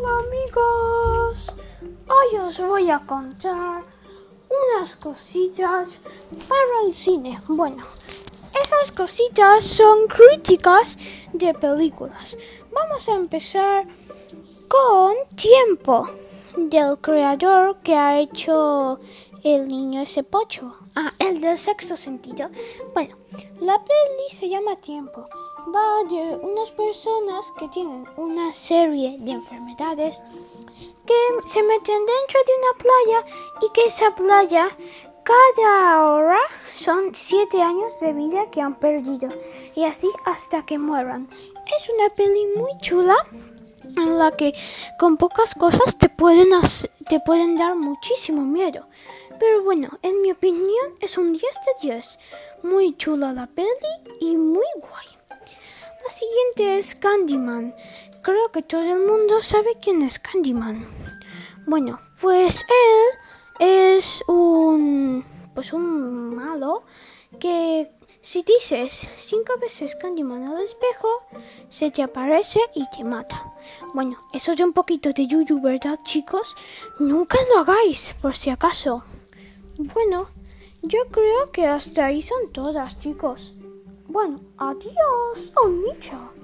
Hola amigos, hoy os voy a contar unas cositas para el cine. Bueno, esas cositas son críticas de películas. Vamos a empezar con Tiempo, del creador que ha hecho El niño ese pocho. Ah, el del sexto sentido. Bueno, la peli se llama Tiempo va de unas personas que tienen una serie de enfermedades que se meten dentro de una playa y que esa playa cada hora son siete años de vida que han perdido y así hasta que mueran. Es una peli muy chula en la que con pocas cosas te pueden, te pueden dar muchísimo miedo. Pero bueno, en mi opinión es un 10 de 10. Muy chula la peli y muy siguiente es Candyman. Creo que todo el mundo sabe quién es Candyman. Bueno, pues él es un pues un malo que si dices cinco veces Candyman al espejo, se te aparece y te mata. Bueno, eso es un poquito de yuyu, ¿verdad, chicos? Nunca lo hagáis, por si acaso. Bueno, yo creo que hasta ahí son todas, chicos. Bueno, adiós, Nietzsche.